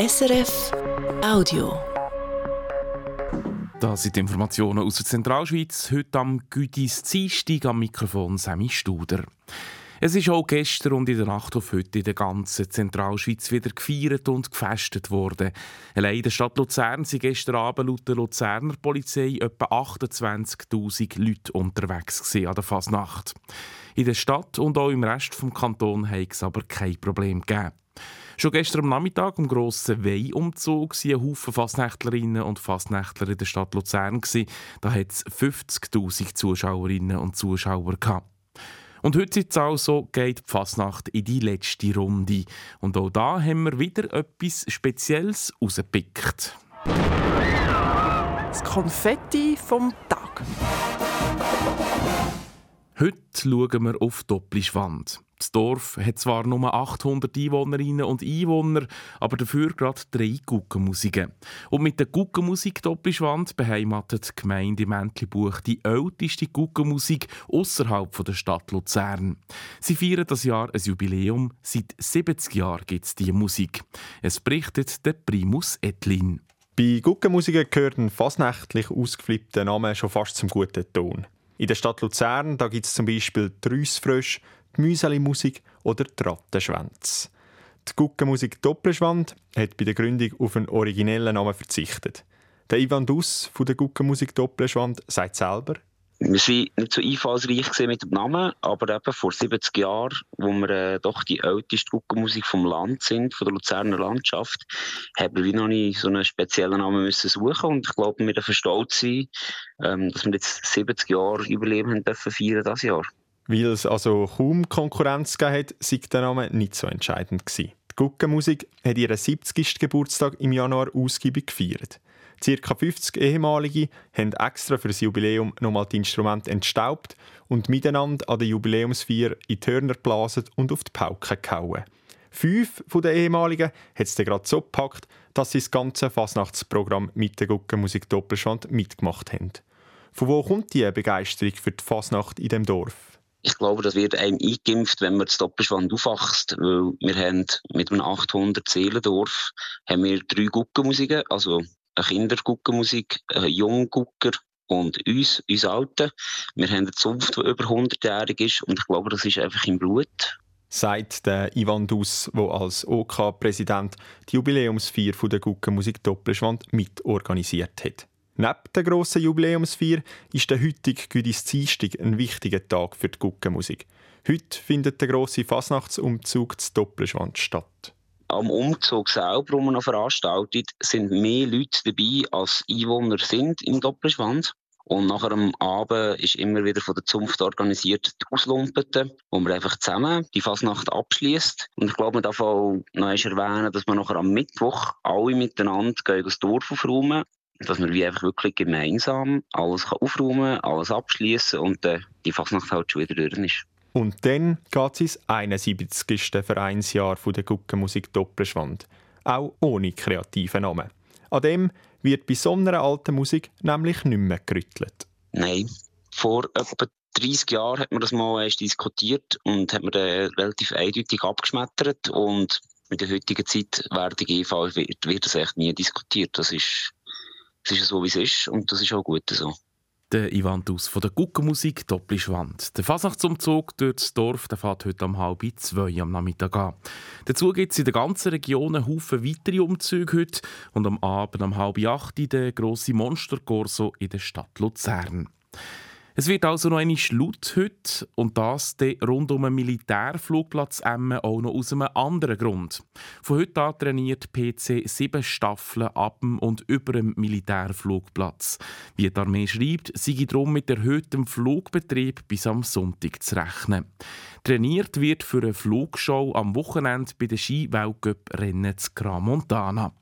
SRF Audio. Das sind die Informationen aus der Zentralschweiz. Heute am Gütis Dienstag am Mikrofon Sammy Studer. Es ist auch gestern und in der Nacht auf heute in der ganzen Zentralschweiz wieder gefeiert und gefestet worden. Allein in der Stadt Luzern sind gestern Abend laut der Luzerner Polizei etwa 28'000 Leute unterwegs an der Fasnacht. In der Stadt und auch im Rest des Kantons hat es aber kein Problem gegeben. Schon gestern am Nachmittag am grossen Weihumzug waren ein Haufen Fassnächtlerinnen und Fassnächtler in der Stadt Luzern. Da hat es 50'000 Zuschauerinnen und Zuschauer. Und heute also geht die Fasnacht in die letzte Runde. Und auch da haben wir wieder etwas Spezielles rausgepickt. Das Konfetti vom Tag. Heute schauen wir auf Doppelschwand. Das Dorf hat zwar nur 800 Einwohnerinnen und Einwohner, aber dafür gerade drei Guggenmusiken. Und mit der Guggenmusik Doppelschwand beheimatet die Gemeinde Mäntlibuch die älteste Guggenmusik außerhalb der Stadt Luzern. Sie feiern das Jahr ein Jubiläum. Seit 70 Jahren gibt es diese Musik. Es berichtet der Primus Etlin. Bei Guggenmusiken gehört ein fasnächtlich ausgeflippter Name schon fast zum guten Ton. In der Stadt Luzern gibt es zum Beispiel die Rüssfrösche, die Müseli-Musik oder die Rattenschwänze. Die Guckenmusik Doppelschwand hat bei der Gründung auf einen originellen Namen verzichtet. Der Ivan Dus von der Guckenmusik Doppelschwand sagt selber, wir waren nicht so einfallsreich mit dem Namen, aber eben vor 70 Jahren, wo wir äh, doch die älteste Guckenmusik vom Land sind, von der Luzerner Landschaft, haben wir noch nicht so einen speziellen Namen müssen suchen und ich glaube, wir dürfen stolz sein, ähm, dass wir jetzt 70 Jahre Überleben haben dürfen feiern dieses Jahr. Weil es also kaum Konkurrenz gegeben hat, sei der Name nicht so entscheidend gewesen. Die Guckenmusik hat ihren 70. Geburtstag im Januar ausgiebig gefeiert. Circa 50 Ehemalige haben extra für das Jubiläum nochmal die Instrumente entstaubt und miteinander an der Jubiläumsfeier in die Hörner geblasen und auf die Pauke gehauen. Fünf von den Ehemaligen hat es gerade so gepackt, dass sie das ganze Fasnachtsprogramm mit der Guckenmusik Doppelschwand mitgemacht haben. Von wo kommt die Begeisterung für die Fasnacht in dem Dorf? Ich glaube, das wird einem eingeimpft, wenn man das Doppelschwand aufwachst, weil wir haben mit einem 800 Seelendorf haben wir drei Guckenmusiken, also eine Kinderguckenmusik, ein Junggucker und uns, uns Alten. Wir haben eine Zunft, die über 100-jährig ist und ich glaube, das ist einfach im Blut. Sagt der Ivan Dus, der als OK-Präsident die Jubiläumsfeier der Guckenmusik Doppelschwand mitorganisiert hat. Neben der grossen Jubiläumsfeier ist der heutige Güdis Dienstag ein wichtiger Tag für die Guckenmusik. Heute findet der grosse Fasnachtsumzug zu Doppelschwand statt. Am Umzug selber, den man noch veranstaltet, sind mehr Leute dabei, als Einwohner sind im Doppelschwanz. Und nachher am Abend ist immer wieder von der Zunft organisiert die Auslumpete, wo man einfach zusammen die Fasnacht abschließt. Und ich glaube, man darf auch noch erwähnen, dass man nachher am Mittwoch alle miteinander das Dorf aufräumen dass man wie einfach wirklich gemeinsam alles kann aufräumen alles abschließen und äh, die Fasnacht halt schon wieder durch ist. Und dann geht es ins 71. Vereinsjahr der Guckenmusik Doppelschwand. Auch ohne kreativen Namen. An dem wird bei so einer alten Musik nämlich nicht mehr gerüttelt. Nein. Vor etwa 30 Jahren hat man das mal erst diskutiert und hat man dann relativ eindeutig abgeschmettert. Und mit der heutigen Zeit der GV wird, wird das echt nie diskutiert. Das ist es ist so, wie es ist und das ist auch gut so. Der Ivan Dus von der Guckenmusik Doppelschwand. Der Fasnachtsumzug durch das Dorf der fährt heute um halb zwei am Nachmittag an. Dazu gibt es in der ganzen Region einen Haufen weitere Umzüge heute und am Abend um halb acht der grosse Monsterkorso in der Stadt Luzern. Es wird also noch eine laut heute und das rund um den Militärflugplatz Emmen auch noch aus einem anderen Grund. Von heute an trainiert PC sieben Staffeln ab und über dem Militärflugplatz. Wie die Armee schreibt, sei darum mit erhöhtem Flugbetrieb bis am Sonntag zu rechnen. Trainiert wird für eine Flugshow am Wochenende bei den Ski-Weltcup-Rennen zu Gramontana.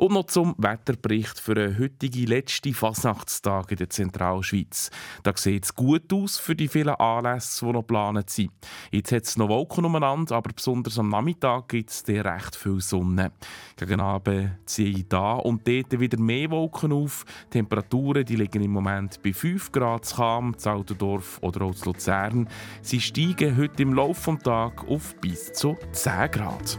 Und noch zum Wetterbericht für den heutigen letzten Fasnachtstag in der Zentralschweiz. Da sieht es gut aus für die vielen Anlässe, die noch geplant sind. Jetzt hat es noch Wolken umeinander, aber besonders am Nachmittag gibt es recht viel Sonne. Gegen Abend ziehe ich da und dort wieder mehr Wolken auf. Die Temperaturen die liegen im Moment bei 5 Grad zu Cham, zu Altendorf oder auch zu Luzern. Sie steigen heute im Laufe des Tages auf bis zu 10 Grad.